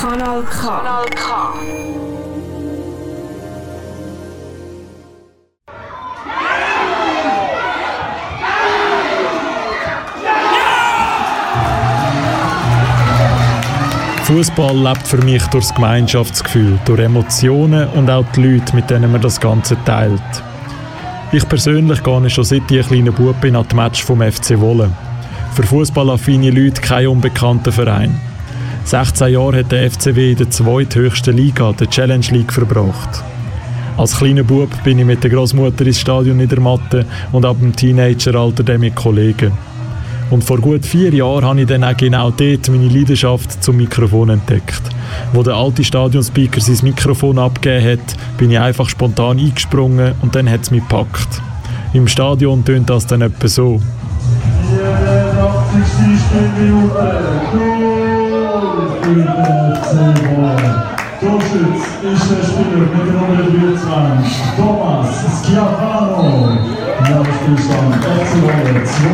Kanal K. Kanal K. Fußball lebt für mich durch das Gemeinschaftsgefühl, durch Emotionen und auch die Leute, mit denen man das Ganze teilt. Ich persönlich gehe schon seit ich kleiner Bub bin an die Match vom FC Wolle. Für fußballaffine Leute kein unbekannter Verein. 16 Jahre hat der FCW in der zweithöchsten Liga, der Challenge League, verbracht. Als kleiner Bub bin ich mit der Großmutter ins Stadion Niedermatte und ab dem Teenageralter dann mit Kollegen. Und vor gut vier Jahren habe ich dann auch genau dort meine Leidenschaft zum Mikrofon entdeckt. Wo der alte Stadionspeaker sein Mikrofon abgegeben hat, bin ich einfach spontan eingesprungen und dann hat es mich gepackt. Im Stadion tönt das dann etwa so. 84. Minute, Torschütz ist der Spieler mit der Nummer 23, Thomas Schiaffano. Jahreszustand FC 2,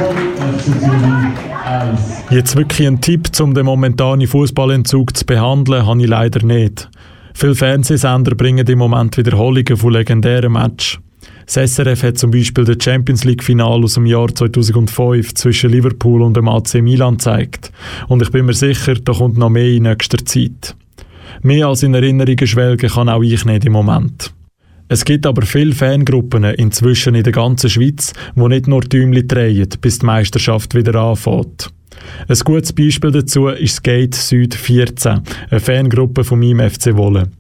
FC Zürich 1. Jetzt wirklich ein Tipp, um den momentanen Fußballentzug zu behandeln, habe ich leider nicht. Viele Fernsehsender bringen im Moment Wiederholungen von legendären Matches. Das SRF hat zum Beispiel das Champions League Final aus dem Jahr 2005 zwischen Liverpool und dem AC Milan gezeigt. Und ich bin mir sicher, da kommt noch mehr in nächster Zeit. Mehr als in Erinnerungen schwelgen kann auch ich nicht im Moment. Es gibt aber viele Fangruppen inzwischen in der ganzen Schweiz, die nicht nur Däumchen drehen, bis die Meisterschaft wieder anfängt. Ein gutes Beispiel dazu ist Skate Süd 14, eine Fangruppe von meinem FC Wolle.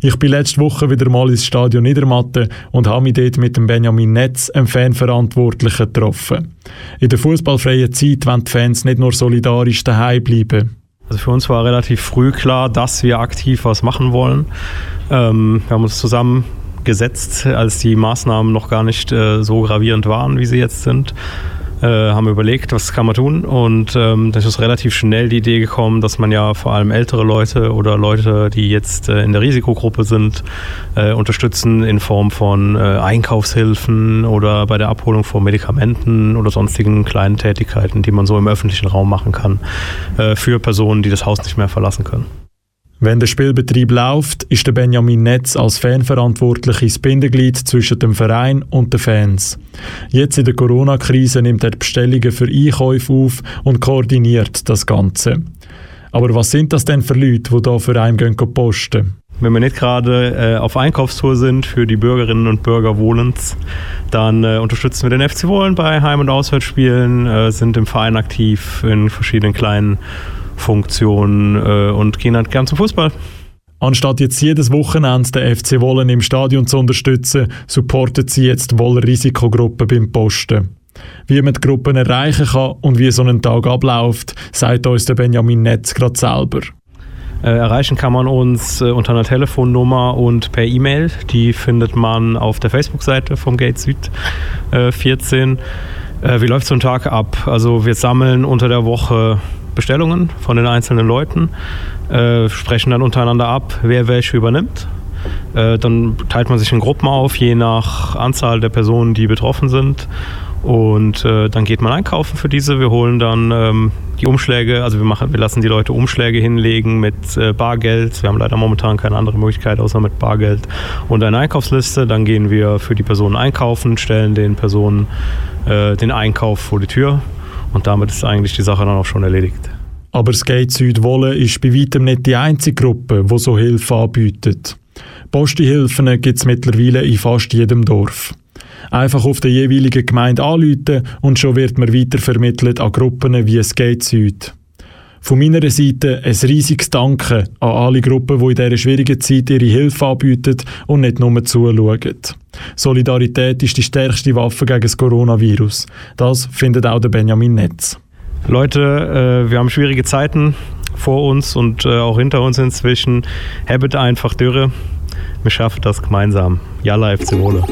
Ich bin letzte Woche wieder mal ins Stadion Niedermatte und habe mich dort mit dem Benjamin Netz, einem Fanverantwortlichen, getroffen. In der fußballfreien Zeit wollen die Fans nicht nur solidarisch daheim bleiben. Also für uns war relativ früh klar, dass wir aktiv was machen wollen. Ähm, wir haben uns zusammengesetzt, als die Maßnahmen noch gar nicht äh, so gravierend waren, wie sie jetzt sind äh, haben überlegt, was kann man tun und ähm, dann ist relativ schnell die Idee gekommen, dass man ja vor allem ältere Leute oder Leute, die jetzt äh, in der Risikogruppe sind, äh, unterstützen in Form von äh, Einkaufshilfen oder bei der Abholung von Medikamenten oder sonstigen kleinen Tätigkeiten, die man so im öffentlichen Raum machen kann, äh, für Personen, die das Haus nicht mehr verlassen können. Wenn der Spielbetrieb läuft, ist der Benjamin Netz als Fanverantwortliche das Bindeglied zwischen dem Verein und den Fans. Jetzt in der Corona-Krise nimmt er Bestellungen für Einkäufe auf und koordiniert das Ganze. Aber was sind das denn für Leute, die hier für einen gehen posten? Wenn wir nicht gerade äh, auf Einkaufstour sind für die Bürgerinnen und Bürger Wohlens, dann äh, unterstützen wir den FC Wohlen bei Heim- und Auswärtsspielen, äh, sind im Verein aktiv in verschiedenen kleinen Funktion äh, und gehen halt gern zum Fußball. Anstatt jetzt jedes Wochenende den FC Wollen im Stadion zu unterstützen, supportet sie jetzt Woller Risikogruppe beim Posten. Wie man die Gruppen erreichen kann und wie so ein Tag abläuft, sagt uns der Benjamin Netz gerade selber. Äh, erreichen kann man uns äh, unter einer Telefonnummer und per E-Mail. Die findet man auf der Facebook-Seite vom Gate Süd äh, 14. Äh, wie läuft so ein Tag ab? Also wir sammeln unter der Woche Bestellungen von den einzelnen Leuten, äh, sprechen dann untereinander ab, wer welche übernimmt. Äh, dann teilt man sich in Gruppen auf, je nach Anzahl der Personen, die betroffen sind. Und äh, dann geht man einkaufen für diese. Wir holen dann ähm, die Umschläge, also wir, machen, wir lassen die Leute Umschläge hinlegen mit äh, Bargeld. Wir haben leider momentan keine andere Möglichkeit außer mit Bargeld und eine Einkaufsliste. Dann gehen wir für die Personen einkaufen, stellen den Personen äh, den Einkauf vor die Tür und damit ist eigentlich die Sache dann auch schon erledigt. Aber Skate Südwolle ist bei weitem nicht die einzige Gruppe, die so Hilfe anbietet. Postihilfen gibt es mittlerweile in fast jedem Dorf. Einfach auf der jeweiligen Gemeinde anrufen und schon wird man weitervermittelt an Gruppen wie Skate Süd. Von meiner Seite ein riesiges Danke an alle Gruppen, die in dieser schwierigen Zeit ihre Hilfe anbieten und nicht nur zuschauen. Solidarität ist die stärkste Waffe gegen das Coronavirus. Das findet auch der Benjamin Netz. Leute, äh, wir haben schwierige Zeiten vor uns und äh, auch hinter uns inzwischen. Habit einfach Dürre. Wir schaffen das gemeinsam. Jalla FC Wohle.